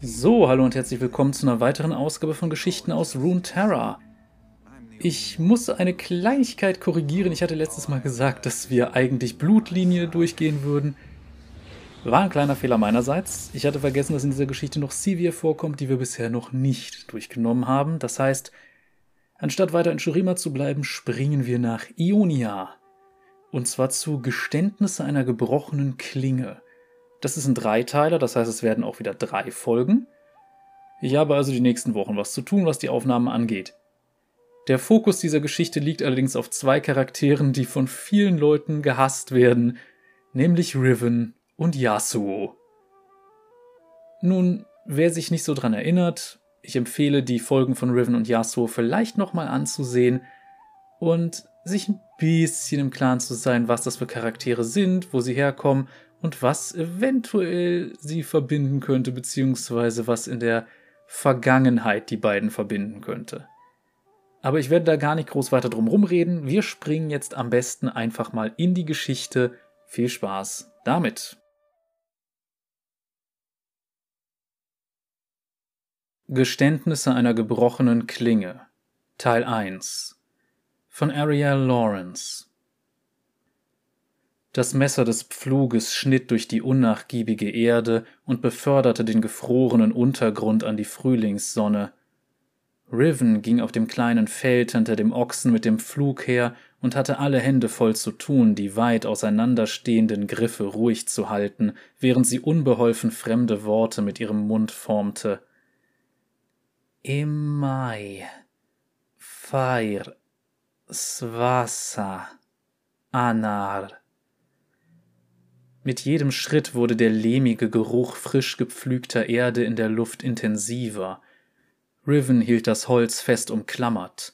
So, hallo und herzlich willkommen zu einer weiteren Ausgabe von Geschichten aus Runeterra. Ich muss eine Kleinigkeit korrigieren. Ich hatte letztes Mal gesagt, dass wir eigentlich Blutlinie durchgehen würden. War ein kleiner Fehler meinerseits. Ich hatte vergessen, dass in dieser Geschichte noch Sivir vorkommt, die wir bisher noch nicht durchgenommen haben. Das heißt, anstatt weiter in Shurima zu bleiben, springen wir nach Ionia. Und zwar zu Geständnisse einer gebrochenen Klinge. Das ist ein Dreiteiler, das heißt, es werden auch wieder drei Folgen. Ich habe also die nächsten Wochen was zu tun, was die Aufnahmen angeht. Der Fokus dieser Geschichte liegt allerdings auf zwei Charakteren, die von vielen Leuten gehasst werden, nämlich Riven und Yasuo. Nun, wer sich nicht so dran erinnert, ich empfehle die Folgen von Riven und Yasuo vielleicht nochmal anzusehen und sich ein bisschen im Klaren zu sein, was das für Charaktere sind, wo sie herkommen und was eventuell sie verbinden könnte, beziehungsweise was in der Vergangenheit die beiden verbinden könnte. Aber ich werde da gar nicht groß weiter drum rumreden. Wir springen jetzt am besten einfach mal in die Geschichte. Viel Spaß damit. Geständnisse einer gebrochenen Klinge Teil 1 von Ariel Lawrence das Messer des Pfluges schnitt durch die unnachgiebige Erde und beförderte den gefrorenen Untergrund an die Frühlingssonne. Riven ging auf dem kleinen Feld hinter dem Ochsen mit dem Pflug her und hatte alle Hände voll zu tun, die weit auseinanderstehenden Griffe ruhig zu halten, während sie unbeholfen fremde Worte mit ihrem Mund formte. Imai, Feir, Swasa, Anar. Mit jedem Schritt wurde der lehmige Geruch frisch gepflügter Erde in der Luft intensiver. Riven hielt das Holz fest umklammert.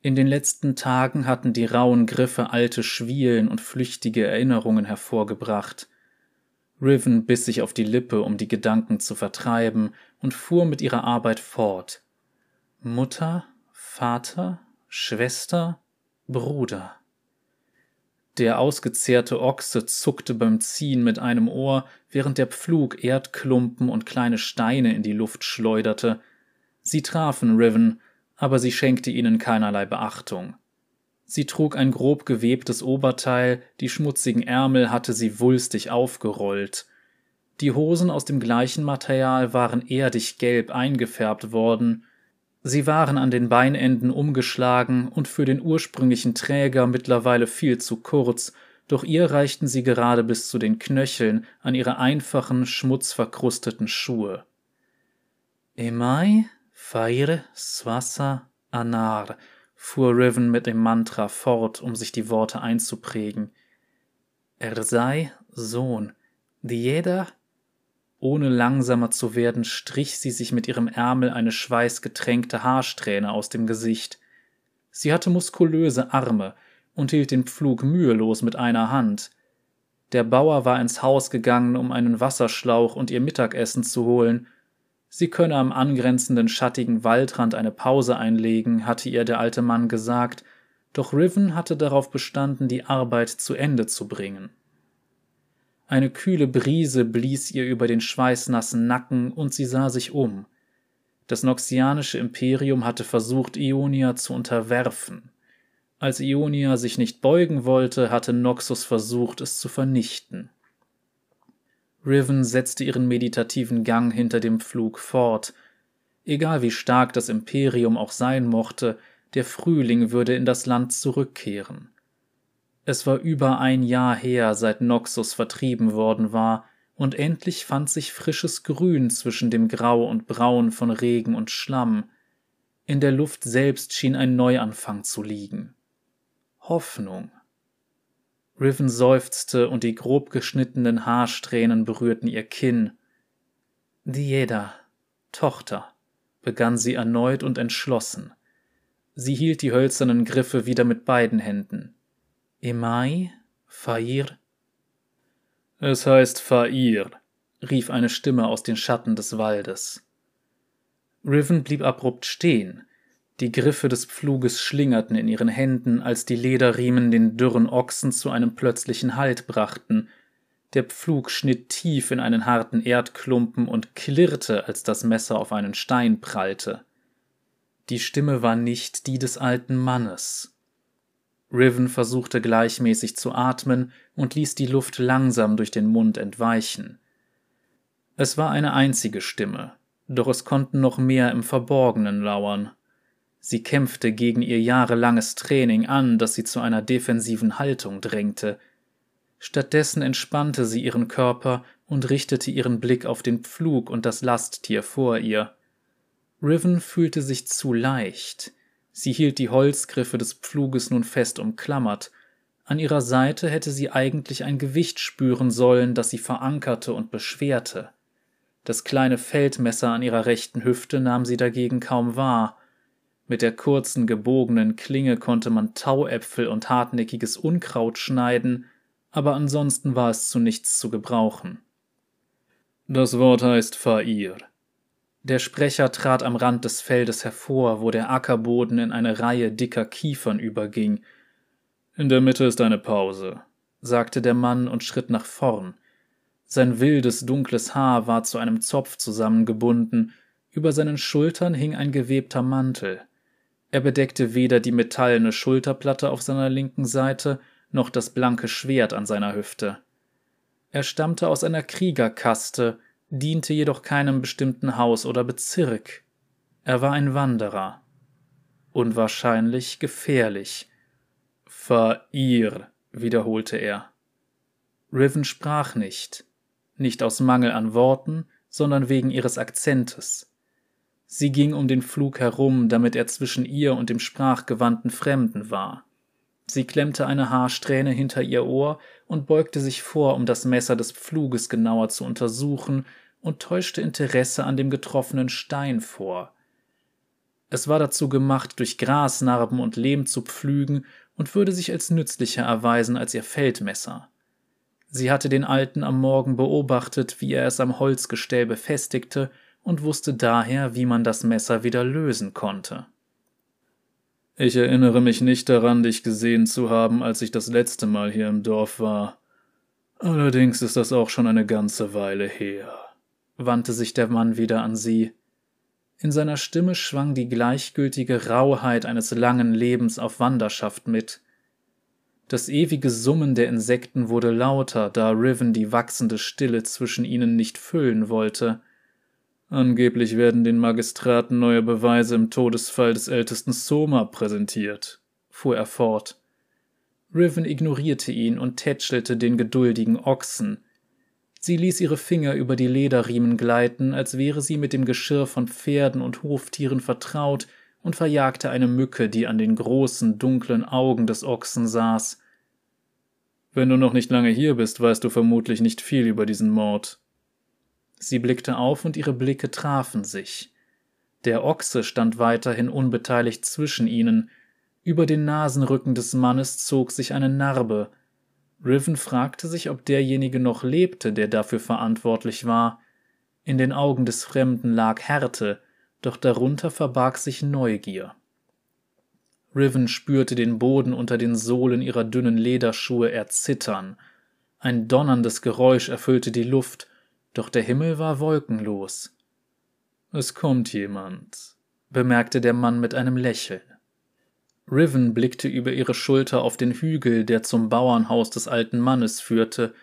In den letzten Tagen hatten die rauen Griffe alte Schwielen und flüchtige Erinnerungen hervorgebracht. Riven biss sich auf die Lippe, um die Gedanken zu vertreiben, und fuhr mit ihrer Arbeit fort. Mutter, Vater, Schwester, Bruder. Der ausgezehrte Ochse zuckte beim Ziehen mit einem Ohr, während der Pflug Erdklumpen und kleine Steine in die Luft schleuderte. Sie trafen Riven, aber sie schenkte ihnen keinerlei Beachtung. Sie trug ein grob gewebtes Oberteil, die schmutzigen Ärmel hatte sie wulstig aufgerollt. Die Hosen aus dem gleichen Material waren erdig gelb eingefärbt worden, Sie waren an den Beinenden umgeschlagen und für den ursprünglichen Träger mittlerweile viel zu kurz, doch ihr reichten sie gerade bis zu den Knöcheln an ihre einfachen, schmutzverkrusteten Schuhe. Emai, Faire, Swasa, Anar, fuhr Riven mit dem Mantra fort, um sich die Worte einzuprägen. Er sei Sohn, Dieda ohne langsamer zu werden, strich sie sich mit ihrem Ärmel eine schweißgetränkte Haarsträhne aus dem Gesicht. Sie hatte muskulöse Arme und hielt den Pflug mühelos mit einer Hand. Der Bauer war ins Haus gegangen, um einen Wasserschlauch und ihr Mittagessen zu holen. Sie könne am angrenzenden schattigen Waldrand eine Pause einlegen, hatte ihr der alte Mann gesagt, doch Riven hatte darauf bestanden, die Arbeit zu Ende zu bringen. Eine kühle Brise blies ihr über den schweißnassen Nacken und sie sah sich um. Das noxianische Imperium hatte versucht, Ionia zu unterwerfen. Als Ionia sich nicht beugen wollte, hatte Noxus versucht, es zu vernichten. Riven setzte ihren meditativen Gang hinter dem Pflug fort. Egal wie stark das Imperium auch sein mochte, der Frühling würde in das Land zurückkehren. Es war über ein Jahr her, seit Noxus vertrieben worden war, und endlich fand sich frisches Grün zwischen dem Grau und Braun von Regen und Schlamm. In der Luft selbst schien ein Neuanfang zu liegen. Hoffnung. Riven seufzte und die grob geschnittenen Haarsträhnen berührten ihr Kinn. Dieda, Tochter, begann sie erneut und entschlossen. Sie hielt die hölzernen Griffe wieder mit beiden Händen. Emai? Fair? Es heißt Fair, rief eine Stimme aus den Schatten des Waldes. Riven blieb abrupt stehen. Die Griffe des Pfluges schlingerten in ihren Händen, als die Lederriemen den dürren Ochsen zu einem plötzlichen Halt brachten. Der Pflug schnitt tief in einen harten Erdklumpen und klirrte, als das Messer auf einen Stein prallte. Die Stimme war nicht die des alten Mannes. Riven versuchte gleichmäßig zu atmen und ließ die Luft langsam durch den Mund entweichen. Es war eine einzige Stimme, doch es konnten noch mehr im Verborgenen lauern. Sie kämpfte gegen ihr jahrelanges Training an, das sie zu einer defensiven Haltung drängte. Stattdessen entspannte sie ihren Körper und richtete ihren Blick auf den Pflug und das Lasttier vor ihr. Riven fühlte sich zu leicht. Sie hielt die Holzgriffe des Pfluges nun fest umklammert. An ihrer Seite hätte sie eigentlich ein Gewicht spüren sollen, das sie verankerte und beschwerte. Das kleine Feldmesser an ihrer rechten Hüfte nahm sie dagegen kaum wahr. Mit der kurzen, gebogenen Klinge konnte man Tauäpfel und hartnäckiges Unkraut schneiden, aber ansonsten war es zu nichts zu gebrauchen. Das Wort heißt Fa'ir. Der Sprecher trat am Rand des Feldes hervor, wo der Ackerboden in eine Reihe dicker Kiefern überging. In der Mitte ist eine Pause, sagte der Mann und schritt nach vorn. Sein wildes, dunkles Haar war zu einem Zopf zusammengebunden, über seinen Schultern hing ein gewebter Mantel. Er bedeckte weder die metallene Schulterplatte auf seiner linken Seite noch das blanke Schwert an seiner Hüfte. Er stammte aus einer Kriegerkaste, diente jedoch keinem bestimmten Haus oder Bezirk. Er war ein Wanderer. Unwahrscheinlich gefährlich. Fa'ir, wiederholte er. Riven sprach nicht, nicht aus Mangel an Worten, sondern wegen ihres Akzentes. Sie ging um den Flug herum, damit er zwischen ihr und dem sprachgewandten Fremden war. Sie klemmte eine Haarsträhne hinter ihr Ohr und beugte sich vor, um das Messer des Pfluges genauer zu untersuchen, und täuschte Interesse an dem getroffenen Stein vor. Es war dazu gemacht, durch Grasnarben und Lehm zu pflügen und würde sich als nützlicher erweisen als ihr Feldmesser. Sie hatte den Alten am Morgen beobachtet, wie er es am Holzgestell befestigte und wusste daher, wie man das Messer wieder lösen konnte. Ich erinnere mich nicht daran, dich gesehen zu haben, als ich das letzte Mal hier im Dorf war. Allerdings ist das auch schon eine ganze Weile her, wandte sich der Mann wieder an sie. In seiner Stimme schwang die gleichgültige Rauheit eines langen Lebens auf Wanderschaft mit. Das ewige Summen der Insekten wurde lauter, da Riven die wachsende Stille zwischen ihnen nicht füllen wollte. Angeblich werden den Magistraten neue Beweise im Todesfall des ältesten Soma präsentiert, fuhr er fort. Riven ignorierte ihn und tätschelte den geduldigen Ochsen. Sie ließ ihre Finger über die Lederriemen gleiten, als wäre sie mit dem Geschirr von Pferden und Hoftieren vertraut, und verjagte eine Mücke, die an den großen, dunklen Augen des Ochsen saß. Wenn du noch nicht lange hier bist, weißt du vermutlich nicht viel über diesen Mord, Sie blickte auf und ihre Blicke trafen sich. Der Ochse stand weiterhin unbeteiligt zwischen ihnen. Über den Nasenrücken des Mannes zog sich eine Narbe. Riven fragte sich, ob derjenige noch lebte, der dafür verantwortlich war. In den Augen des Fremden lag Härte, doch darunter verbarg sich Neugier. Riven spürte den Boden unter den Sohlen ihrer dünnen Lederschuhe erzittern. Ein donnerndes Geräusch erfüllte die Luft, doch der Himmel war wolkenlos. Es kommt jemand, bemerkte der Mann mit einem Lächeln. Riven blickte über ihre Schulter auf den Hügel, der zum Bauernhaus des alten Mannes führte.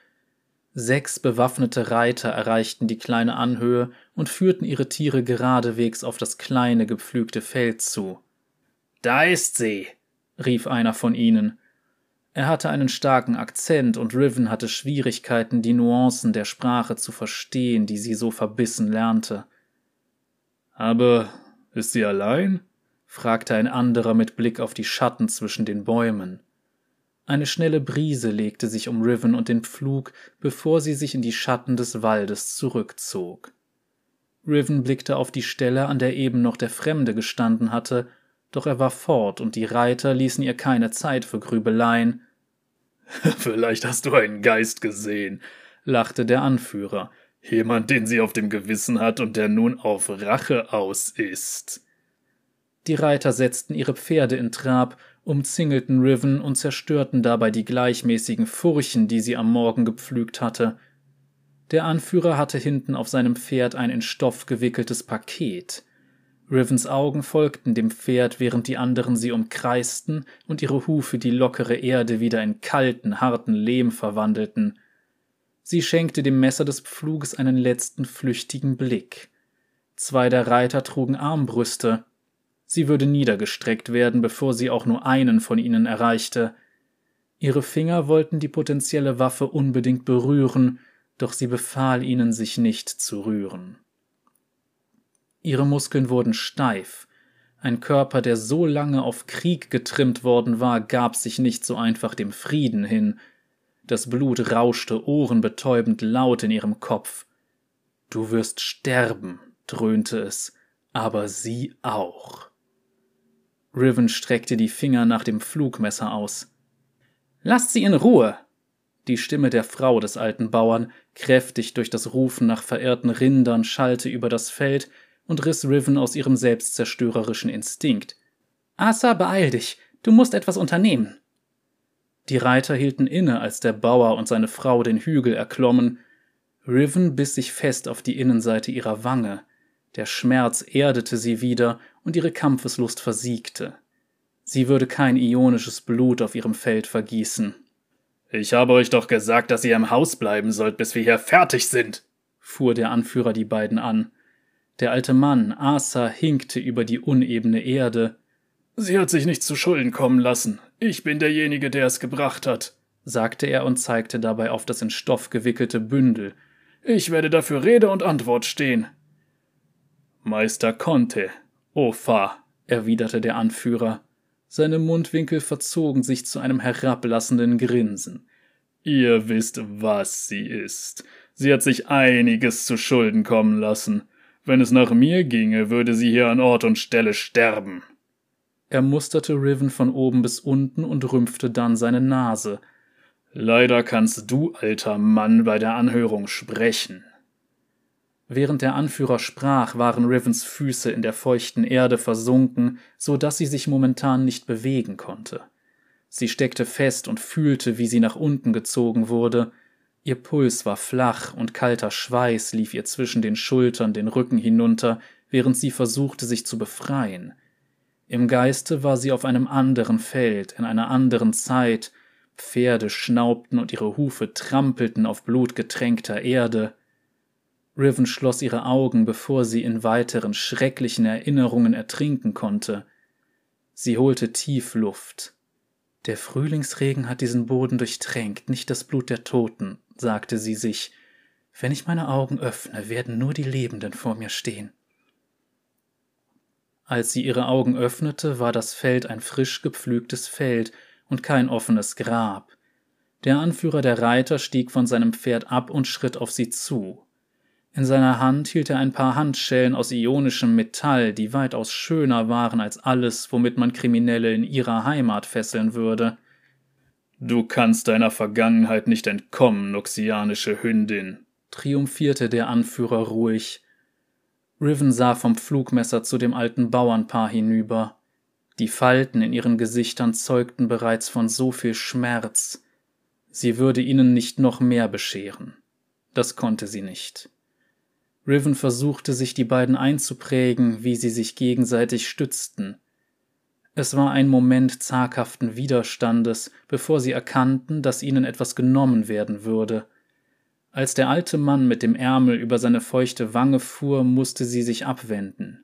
Sechs bewaffnete Reiter erreichten die kleine Anhöhe und führten ihre Tiere geradewegs auf das kleine, gepflügte Feld zu. Da ist sie, rief einer von ihnen. Er hatte einen starken Akzent und Riven hatte Schwierigkeiten, die Nuancen der Sprache zu verstehen, die sie so verbissen lernte. Aber ist sie allein? fragte ein anderer mit Blick auf die Schatten zwischen den Bäumen. Eine schnelle Brise legte sich um Riven und den Pflug, bevor sie sich in die Schatten des Waldes zurückzog. Riven blickte auf die Stelle, an der eben noch der Fremde gestanden hatte, doch er war fort und die Reiter ließen ihr keine Zeit für Grübeleien. Vielleicht hast du einen Geist gesehen, lachte der Anführer. Jemand, den sie auf dem Gewissen hat und der nun auf Rache aus ist. Die Reiter setzten ihre Pferde in Trab, umzingelten Riven und zerstörten dabei die gleichmäßigen Furchen, die sie am Morgen gepflügt hatte. Der Anführer hatte hinten auf seinem Pferd ein in Stoff gewickeltes Paket. Rivens Augen folgten dem Pferd, während die anderen sie umkreisten und ihre Hufe die lockere Erde wieder in kalten, harten Lehm verwandelten. Sie schenkte dem Messer des Pfluges einen letzten flüchtigen Blick. Zwei der Reiter trugen Armbrüste. Sie würde niedergestreckt werden, bevor sie auch nur einen von ihnen erreichte. Ihre Finger wollten die potenzielle Waffe unbedingt berühren, doch sie befahl ihnen, sich nicht zu rühren. Ihre Muskeln wurden steif. Ein Körper, der so lange auf Krieg getrimmt worden war, gab sich nicht so einfach dem Frieden hin. Das Blut rauschte ohrenbetäubend laut in ihrem Kopf. Du wirst sterben, dröhnte es, aber sie auch. Riven streckte die Finger nach dem Flugmesser aus. Lasst sie in Ruhe! Die Stimme der Frau des alten Bauern, kräftig durch das Rufen nach verehrten Rindern, schallte über das Feld und riss Riven aus ihrem selbstzerstörerischen Instinkt. Asa, beeil dich, du musst etwas unternehmen. Die Reiter hielten inne, als der Bauer und seine Frau den Hügel erklommen. Riven biss sich fest auf die Innenseite ihrer Wange. Der Schmerz erdete sie wieder und ihre Kampfeslust versiegte. Sie würde kein ionisches Blut auf ihrem Feld vergießen. Ich habe euch doch gesagt, dass ihr im Haus bleiben sollt, bis wir hier fertig sind, fuhr der Anführer die beiden an. Der alte Mann, Asa, hinkte über die unebene Erde. Sie hat sich nicht zu Schulden kommen lassen. Ich bin derjenige, der es gebracht hat, sagte er und zeigte dabei auf das in Stoff gewickelte Bündel. Ich werde dafür Rede und Antwort stehen. Meister Conte, Ofa, erwiderte der Anführer. Seine Mundwinkel verzogen sich zu einem herablassenden Grinsen. Ihr wisst, was sie ist. Sie hat sich einiges zu Schulden kommen lassen. Wenn es nach mir ginge, würde sie hier an Ort und Stelle sterben. Er musterte Riven von oben bis unten und rümpfte dann seine Nase. Leider kannst du, alter Mann, bei der Anhörung sprechen. Während der Anführer sprach, waren Rivens Füße in der feuchten Erde versunken, so dass sie sich momentan nicht bewegen konnte. Sie steckte fest und fühlte, wie sie nach unten gezogen wurde. Ihr Puls war flach und kalter Schweiß lief ihr zwischen den Schultern den Rücken hinunter, während sie versuchte, sich zu befreien. Im Geiste war sie auf einem anderen Feld, in einer anderen Zeit. Pferde schnaubten und ihre Hufe trampelten auf blutgetränkter Erde. Riven schloss ihre Augen, bevor sie in weiteren schrecklichen Erinnerungen ertrinken konnte. Sie holte tief Luft. Der Frühlingsregen hat diesen Boden durchtränkt, nicht das Blut der Toten, sagte sie sich. Wenn ich meine Augen öffne, werden nur die Lebenden vor mir stehen. Als sie ihre Augen öffnete, war das Feld ein frisch gepflügtes Feld und kein offenes Grab. Der Anführer der Reiter stieg von seinem Pferd ab und schritt auf sie zu. In seiner Hand hielt er ein paar Handschellen aus ionischem Metall, die weitaus schöner waren als alles, womit man Kriminelle in ihrer Heimat fesseln würde. Du kannst deiner Vergangenheit nicht entkommen, noxianische Hündin, triumphierte der Anführer ruhig. Riven sah vom Flugmesser zu dem alten Bauernpaar hinüber. Die Falten in ihren Gesichtern zeugten bereits von so viel Schmerz. Sie würde ihnen nicht noch mehr bescheren. Das konnte sie nicht. Riven versuchte sich die beiden einzuprägen, wie sie sich gegenseitig stützten. Es war ein Moment zaghaften Widerstandes, bevor sie erkannten, dass ihnen etwas genommen werden würde. Als der alte Mann mit dem Ärmel über seine feuchte Wange fuhr, musste sie sich abwenden.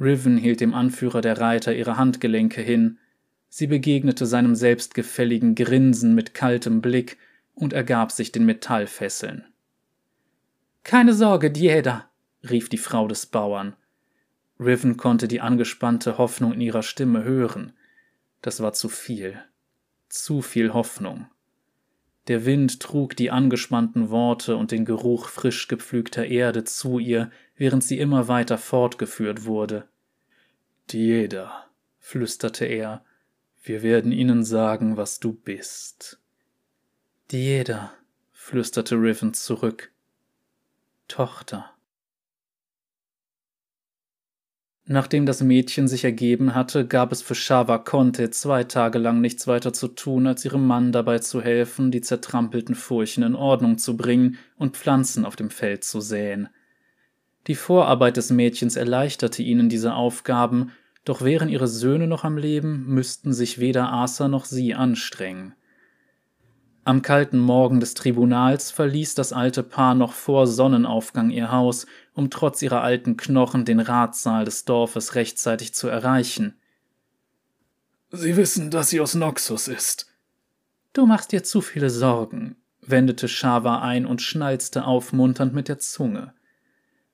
Riven hielt dem Anführer der Reiter ihre Handgelenke hin, sie begegnete seinem selbstgefälligen Grinsen mit kaltem Blick und ergab sich den Metallfesseln. Keine Sorge, Dieda, rief die Frau des Bauern. Riven konnte die angespannte Hoffnung in ihrer Stimme hören. Das war zu viel. Zu viel Hoffnung. Der Wind trug die angespannten Worte und den Geruch frisch gepflügter Erde zu ihr, während sie immer weiter fortgeführt wurde. Dieda, flüsterte er, wir werden ihnen sagen, was du bist. Dieda, flüsterte Riven zurück. Tochter. Nachdem das Mädchen sich ergeben hatte, gab es für Shava Conte zwei Tage lang nichts weiter zu tun, als ihrem Mann dabei zu helfen, die zertrampelten Furchen in Ordnung zu bringen und Pflanzen auf dem Feld zu säen. Die Vorarbeit des Mädchens erleichterte ihnen diese Aufgaben, doch wären ihre Söhne noch am Leben, müssten sich weder Asa noch sie anstrengen. Am kalten Morgen des Tribunals verließ das alte Paar noch vor Sonnenaufgang ihr Haus, um trotz ihrer alten Knochen den Ratssaal des Dorfes rechtzeitig zu erreichen. Sie wissen, dass sie aus Noxus ist. Du machst dir zu viele Sorgen, wendete Shava ein und schnalzte aufmunternd mit der Zunge.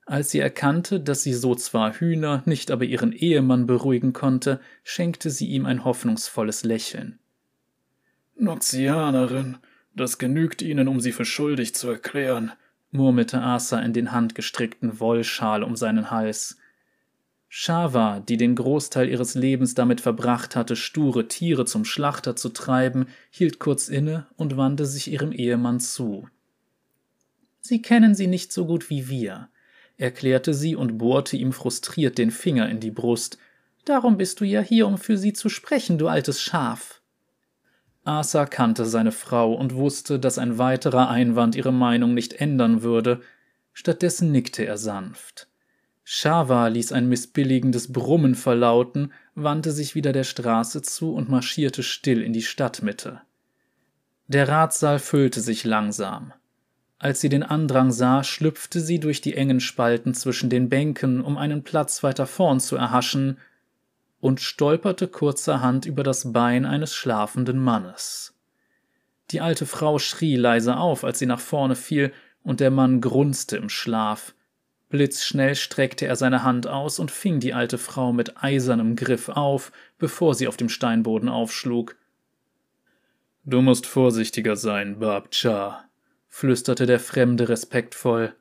Als sie erkannte, dass sie so zwar Hühner, nicht aber ihren Ehemann beruhigen konnte, schenkte sie ihm ein hoffnungsvolles Lächeln. Noxianerin, das genügt Ihnen, um Sie für schuldig zu erklären, murmelte Asa in den handgestrickten Wollschal um seinen Hals. Shava, die den Großteil ihres Lebens damit verbracht hatte, sture Tiere zum Schlachter zu treiben, hielt kurz inne und wandte sich ihrem Ehemann zu. Sie kennen sie nicht so gut wie wir, erklärte sie und bohrte ihm frustriert den Finger in die Brust. Darum bist du ja hier, um für sie zu sprechen, du altes Schaf. Asa kannte seine Frau und wusste, dass ein weiterer Einwand ihre Meinung nicht ändern würde. Stattdessen nickte er sanft. Shava ließ ein missbilligendes Brummen verlauten, wandte sich wieder der Straße zu und marschierte still in die Stadtmitte. Der Ratssaal füllte sich langsam. Als sie den Andrang sah, schlüpfte sie durch die engen Spalten zwischen den Bänken, um einen Platz weiter vorn zu erhaschen, und stolperte kurzerhand über das Bein eines schlafenden Mannes. Die alte Frau schrie leise auf, als sie nach vorne fiel, und der Mann grunzte im Schlaf. Blitzschnell streckte er seine Hand aus und fing die alte Frau mit eisernem Griff auf, bevor sie auf dem Steinboden aufschlug. Du musst vorsichtiger sein, Babcha, flüsterte der Fremde respektvoll.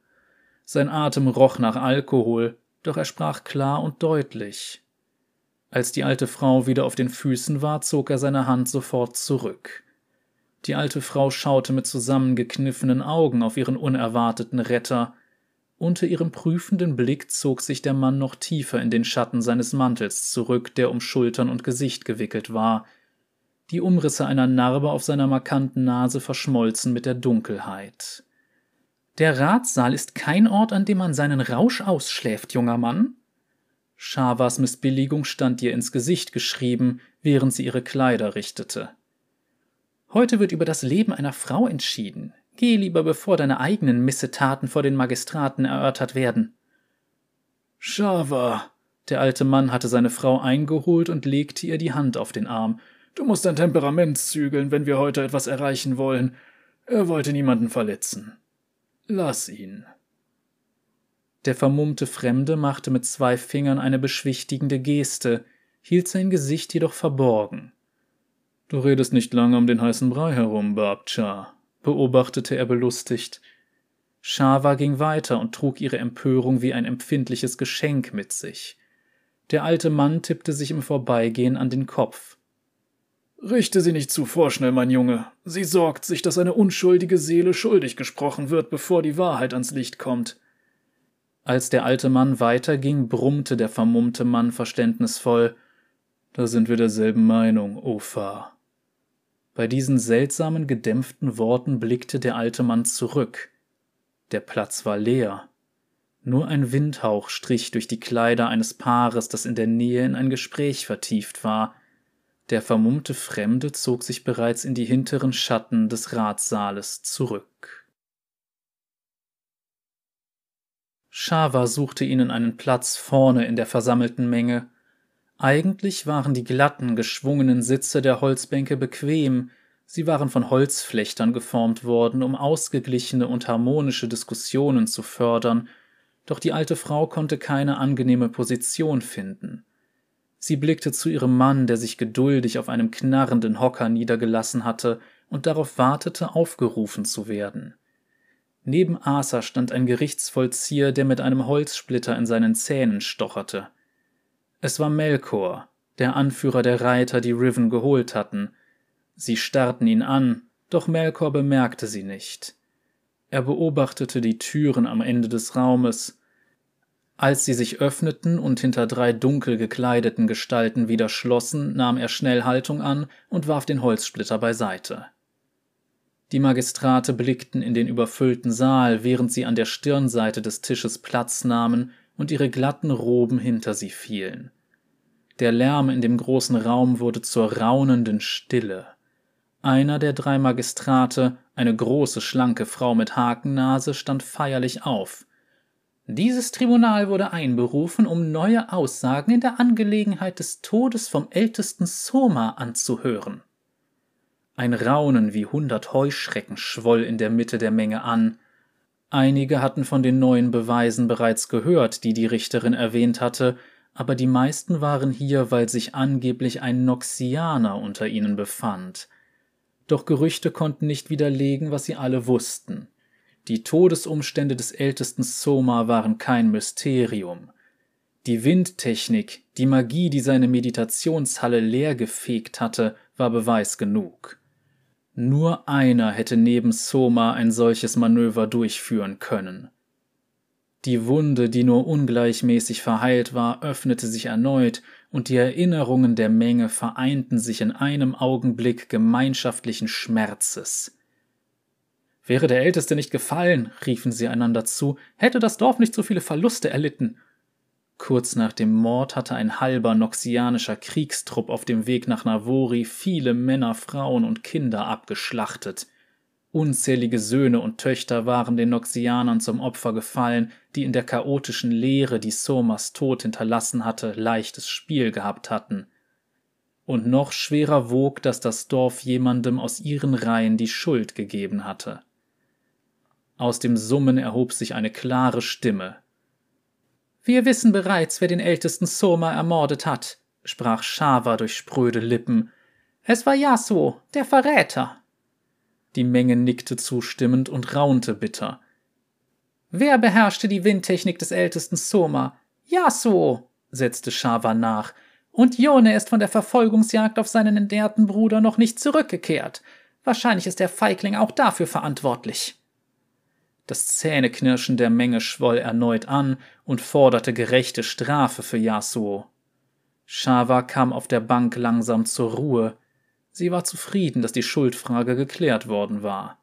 Sein Atem roch nach Alkohol, doch er sprach klar und deutlich. Als die alte Frau wieder auf den Füßen war, zog er seine Hand sofort zurück. Die alte Frau schaute mit zusammengekniffenen Augen auf ihren unerwarteten Retter. Unter ihrem prüfenden Blick zog sich der Mann noch tiefer in den Schatten seines Mantels zurück, der um Schultern und Gesicht gewickelt war. Die Umrisse einer Narbe auf seiner markanten Nase verschmolzen mit der Dunkelheit. Der Ratssaal ist kein Ort, an dem man seinen Rausch ausschläft, junger Mann, Shavas Missbilligung stand ihr ins Gesicht geschrieben, während sie ihre Kleider richtete. Heute wird über das Leben einer Frau entschieden. Geh lieber, bevor deine eigenen Missetaten vor den Magistraten erörtert werden. Shava, der alte Mann hatte seine Frau eingeholt und legte ihr die Hand auf den Arm. Du musst dein Temperament zügeln, wenn wir heute etwas erreichen wollen. Er wollte niemanden verletzen. Lass ihn. Der vermummte Fremde machte mit zwei Fingern eine beschwichtigende Geste, hielt sein Gesicht jedoch verborgen. Du redest nicht lange um den heißen Brei herum, Babcha, beobachtete er belustigt. Shava ging weiter und trug ihre Empörung wie ein empfindliches Geschenk mit sich. Der alte Mann tippte sich im Vorbeigehen an den Kopf. Richte sie nicht zu vorschnell, mein Junge. Sie sorgt sich, dass eine unschuldige Seele schuldig gesprochen wird, bevor die Wahrheit ans Licht kommt. Als der alte Mann weiterging, brummte der vermummte Mann verständnisvoll Da sind wir derselben Meinung, Ofa. Bei diesen seltsamen, gedämpften Worten blickte der alte Mann zurück. Der Platz war leer. Nur ein Windhauch strich durch die Kleider eines Paares, das in der Nähe in ein Gespräch vertieft war. Der vermummte Fremde zog sich bereits in die hinteren Schatten des Ratssaales zurück. Shava suchte ihnen einen Platz vorne in der versammelten Menge. Eigentlich waren die glatten, geschwungenen Sitze der Holzbänke bequem, sie waren von Holzflechtern geformt worden, um ausgeglichene und harmonische Diskussionen zu fördern, doch die alte Frau konnte keine angenehme Position finden. Sie blickte zu ihrem Mann, der sich geduldig auf einem knarrenden Hocker niedergelassen hatte und darauf wartete, aufgerufen zu werden. Neben Asa stand ein Gerichtsvollzieher, der mit einem Holzsplitter in seinen Zähnen stocherte. Es war Melkor, der Anführer der Reiter, die Riven geholt hatten. Sie starrten ihn an, doch Melkor bemerkte sie nicht. Er beobachtete die Türen am Ende des Raumes. Als sie sich öffneten und hinter drei dunkel gekleideten Gestalten wieder schlossen, nahm er schnell Haltung an und warf den Holzsplitter beiseite. Die Magistrate blickten in den überfüllten Saal, während sie an der Stirnseite des Tisches Platz nahmen und ihre glatten Roben hinter sie fielen. Der Lärm in dem großen Raum wurde zur raunenden Stille. Einer der drei Magistrate, eine große, schlanke Frau mit Hakennase, stand feierlich auf. Dieses Tribunal wurde einberufen, um neue Aussagen in der Angelegenheit des Todes vom ältesten Soma anzuhören. Ein Raunen wie hundert Heuschrecken schwoll in der Mitte der Menge an. Einige hatten von den neuen Beweisen bereits gehört, die die Richterin erwähnt hatte, aber die meisten waren hier, weil sich angeblich ein Noxianer unter ihnen befand. Doch Gerüchte konnten nicht widerlegen, was sie alle wussten. Die Todesumstände des ältesten Soma waren kein Mysterium. Die Windtechnik, die Magie, die seine Meditationshalle leergefegt hatte, war Beweis genug. Nur einer hätte neben Soma ein solches Manöver durchführen können. Die Wunde, die nur ungleichmäßig verheilt war, öffnete sich erneut, und die Erinnerungen der Menge vereinten sich in einem Augenblick gemeinschaftlichen Schmerzes. Wäre der Älteste nicht gefallen, riefen sie einander zu, hätte das Dorf nicht so viele Verluste erlitten. Kurz nach dem Mord hatte ein halber noxianischer Kriegstrupp auf dem Weg nach Navori viele Männer, Frauen und Kinder abgeschlachtet. Unzählige Söhne und Töchter waren den Noxianern zum Opfer gefallen, die in der chaotischen Leere, die Somas Tod hinterlassen hatte, leichtes Spiel gehabt hatten. Und noch schwerer wog, dass das Dorf jemandem aus ihren Reihen die Schuld gegeben hatte. Aus dem Summen erhob sich eine klare Stimme. Wir wissen bereits, wer den ältesten Soma ermordet hat, sprach Shava durch spröde Lippen. Es war Yasuo, der Verräter. Die Menge nickte zustimmend und raunte bitter. Wer beherrschte die Windtechnik des ältesten Soma? Yasuo, setzte Shava nach. Und Yone ist von der Verfolgungsjagd auf seinen entbehrten Bruder noch nicht zurückgekehrt. Wahrscheinlich ist der Feigling auch dafür verantwortlich. Das Zähneknirschen der Menge schwoll erneut an und forderte gerechte Strafe für Yasuo. Shava kam auf der Bank langsam zur Ruhe. Sie war zufrieden, dass die Schuldfrage geklärt worden war.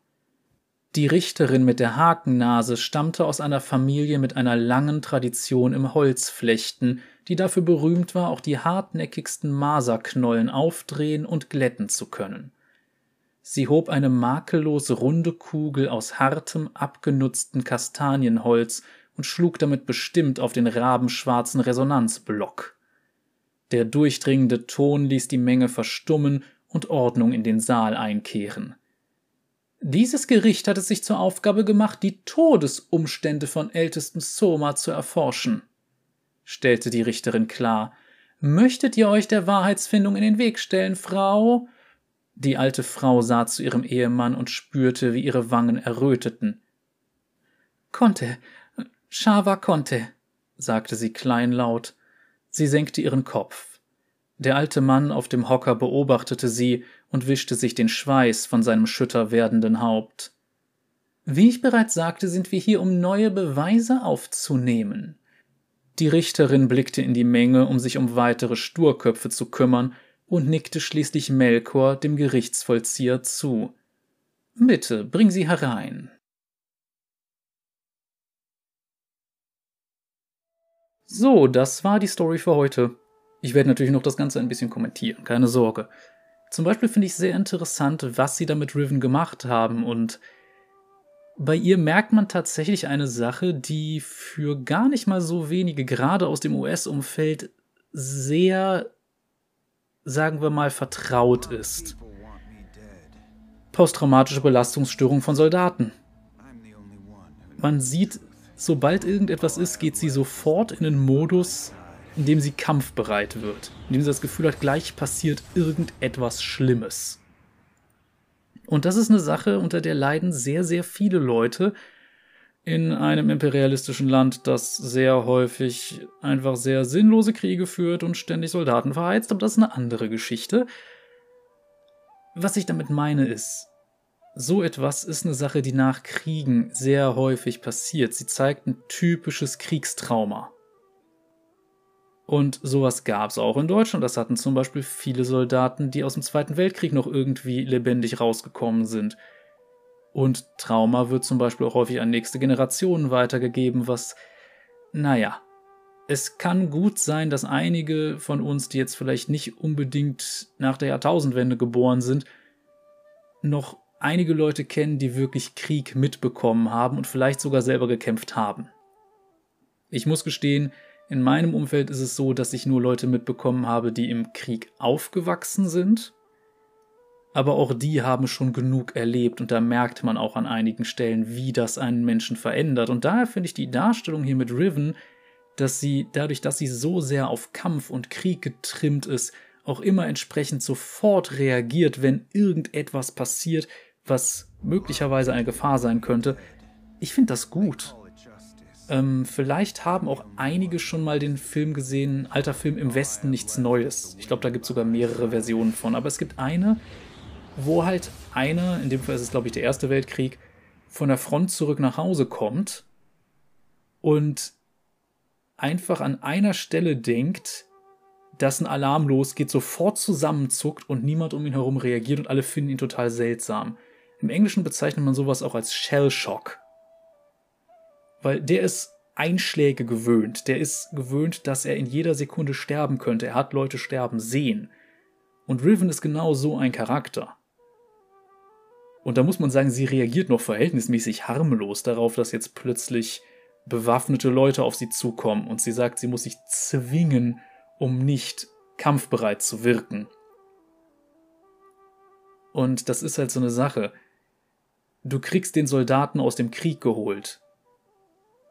Die Richterin mit der Hakennase stammte aus einer Familie mit einer langen Tradition im Holzflechten, die dafür berühmt war, auch die hartnäckigsten Maserknollen aufdrehen und glätten zu können. Sie hob eine makellose runde Kugel aus hartem, abgenutzten Kastanienholz und schlug damit bestimmt auf den rabenschwarzen Resonanzblock. Der durchdringende Ton ließ die Menge verstummen und Ordnung in den Saal einkehren. Dieses Gericht hat es sich zur Aufgabe gemacht, die Todesumstände von ältesten Soma zu erforschen, stellte die Richterin klar. Möchtet ihr euch der Wahrheitsfindung in den Weg stellen, Frau? Die alte Frau sah zu ihrem Ehemann und spürte, wie ihre Wangen erröteten. Konnte, Shava konnte, sagte sie kleinlaut. Sie senkte ihren Kopf. Der alte Mann auf dem Hocker beobachtete sie und wischte sich den Schweiß von seinem schütter werdenden Haupt. Wie ich bereits sagte, sind wir hier, um neue Beweise aufzunehmen. Die Richterin blickte in die Menge, um sich um weitere Sturköpfe zu kümmern, und nickte schließlich Melkor, dem Gerichtsvollzieher, zu. Bitte, bring sie herein. So, das war die Story für heute. Ich werde natürlich noch das Ganze ein bisschen kommentieren, keine Sorge. Zum Beispiel finde ich sehr interessant, was sie da mit Riven gemacht haben und bei ihr merkt man tatsächlich eine Sache, die für gar nicht mal so wenige, gerade aus dem US-Umfeld, sehr sagen wir mal, vertraut ist. Posttraumatische Belastungsstörung von Soldaten. Man sieht, sobald irgendetwas ist, geht sie sofort in den Modus, in dem sie kampfbereit wird, in dem sie das Gefühl hat, gleich passiert irgendetwas Schlimmes. Und das ist eine Sache, unter der leiden sehr, sehr viele Leute, in einem imperialistischen Land, das sehr häufig einfach sehr sinnlose Kriege führt und ständig Soldaten verheizt, aber das ist eine andere Geschichte. Was ich damit meine ist, so etwas ist eine Sache, die nach Kriegen sehr häufig passiert. Sie zeigt ein typisches Kriegstrauma. Und sowas gab es auch in Deutschland. Das hatten zum Beispiel viele Soldaten, die aus dem Zweiten Weltkrieg noch irgendwie lebendig rausgekommen sind. Und Trauma wird zum Beispiel auch häufig an nächste Generationen weitergegeben, was, naja, es kann gut sein, dass einige von uns, die jetzt vielleicht nicht unbedingt nach der Jahrtausendwende geboren sind, noch einige Leute kennen, die wirklich Krieg mitbekommen haben und vielleicht sogar selber gekämpft haben. Ich muss gestehen, in meinem Umfeld ist es so, dass ich nur Leute mitbekommen habe, die im Krieg aufgewachsen sind. Aber auch die haben schon genug erlebt und da merkt man auch an einigen Stellen, wie das einen Menschen verändert. Und daher finde ich die Darstellung hier mit Riven, dass sie dadurch, dass sie so sehr auf Kampf und Krieg getrimmt ist, auch immer entsprechend sofort reagiert, wenn irgendetwas passiert, was möglicherweise eine Gefahr sein könnte. Ich finde das gut. Ähm, vielleicht haben auch einige schon mal den Film gesehen, alter Film im Westen nichts Neues. Ich glaube, da gibt es sogar mehrere Versionen von. Aber es gibt eine, wo halt einer, in dem Fall ist es glaube ich der Erste Weltkrieg, von der Front zurück nach Hause kommt und einfach an einer Stelle denkt, dass ein Alarm losgeht, sofort zusammenzuckt und niemand um ihn herum reagiert und alle finden ihn total seltsam. Im Englischen bezeichnet man sowas auch als Shell Shock. Weil der ist Einschläge gewöhnt. Der ist gewöhnt, dass er in jeder Sekunde sterben könnte. Er hat Leute sterben sehen. Und Riven ist genau so ein Charakter. Und da muss man sagen, sie reagiert noch verhältnismäßig harmlos darauf, dass jetzt plötzlich bewaffnete Leute auf sie zukommen und sie sagt, sie muss sich zwingen, um nicht kampfbereit zu wirken. Und das ist halt so eine Sache. Du kriegst den Soldaten aus dem Krieg geholt.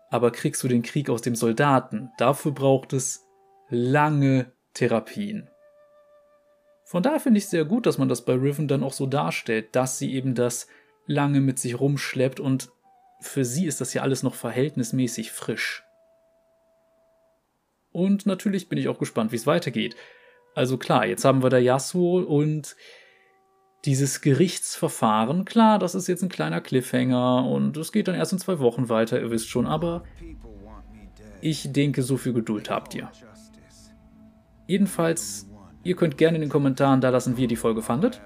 Aber kriegst du den Krieg aus dem Soldaten, dafür braucht es lange Therapien. Von daher finde ich sehr gut, dass man das bei Riven dann auch so darstellt, dass sie eben das lange mit sich rumschleppt und für sie ist das ja alles noch verhältnismäßig frisch. Und natürlich bin ich auch gespannt, wie es weitergeht. Also klar, jetzt haben wir da Yasuo und dieses Gerichtsverfahren. Klar, das ist jetzt ein kleiner Cliffhanger und es geht dann erst in zwei Wochen weiter, ihr wisst schon, aber ich denke, so viel Geduld habt ihr. Jedenfalls, ihr könnt gerne in den Kommentaren da lassen, wie ihr die Folge fandet.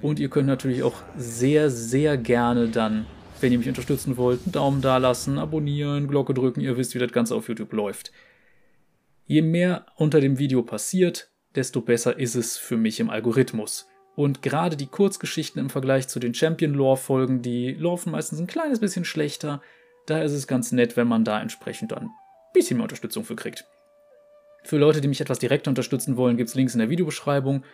Und ihr könnt natürlich auch sehr, sehr gerne dann, wenn ihr mich unterstützen wollt, einen Daumen da lassen, abonnieren, Glocke drücken, ihr wisst, wie das Ganze auf YouTube läuft. Je mehr unter dem Video passiert, desto besser ist es für mich im Algorithmus. Und gerade die Kurzgeschichten im Vergleich zu den Champion-Lore-Folgen, die laufen meistens ein kleines bisschen schlechter. Daher ist es ganz nett, wenn man da entsprechend dann ein bisschen mehr Unterstützung für kriegt. Für Leute, die mich etwas direkter unterstützen wollen, gibt es Links in der Videobeschreibung.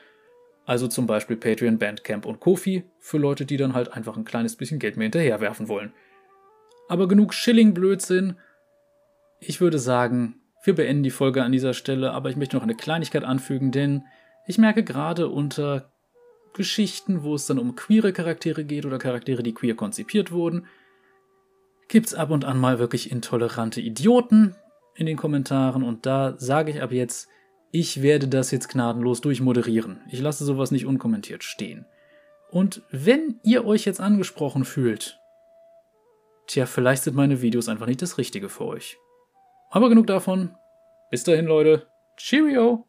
Also zum Beispiel Patreon, Bandcamp und Kofi für Leute, die dann halt einfach ein kleines bisschen Geld mehr hinterherwerfen wollen. Aber genug Schilling-Blödsinn. Ich würde sagen, wir beenden die Folge an dieser Stelle, aber ich möchte noch eine Kleinigkeit anfügen, denn ich merke gerade unter Geschichten, wo es dann um queere Charaktere geht oder Charaktere, die queer konzipiert wurden, gibt's ab und an mal wirklich intolerante Idioten in den Kommentaren und da sage ich ab jetzt, ich werde das jetzt gnadenlos durchmoderieren. Ich lasse sowas nicht unkommentiert stehen. Und wenn ihr euch jetzt angesprochen fühlt, tja, vielleicht sind meine Videos einfach nicht das Richtige für euch. Aber genug davon. Bis dahin, Leute. Cheerio!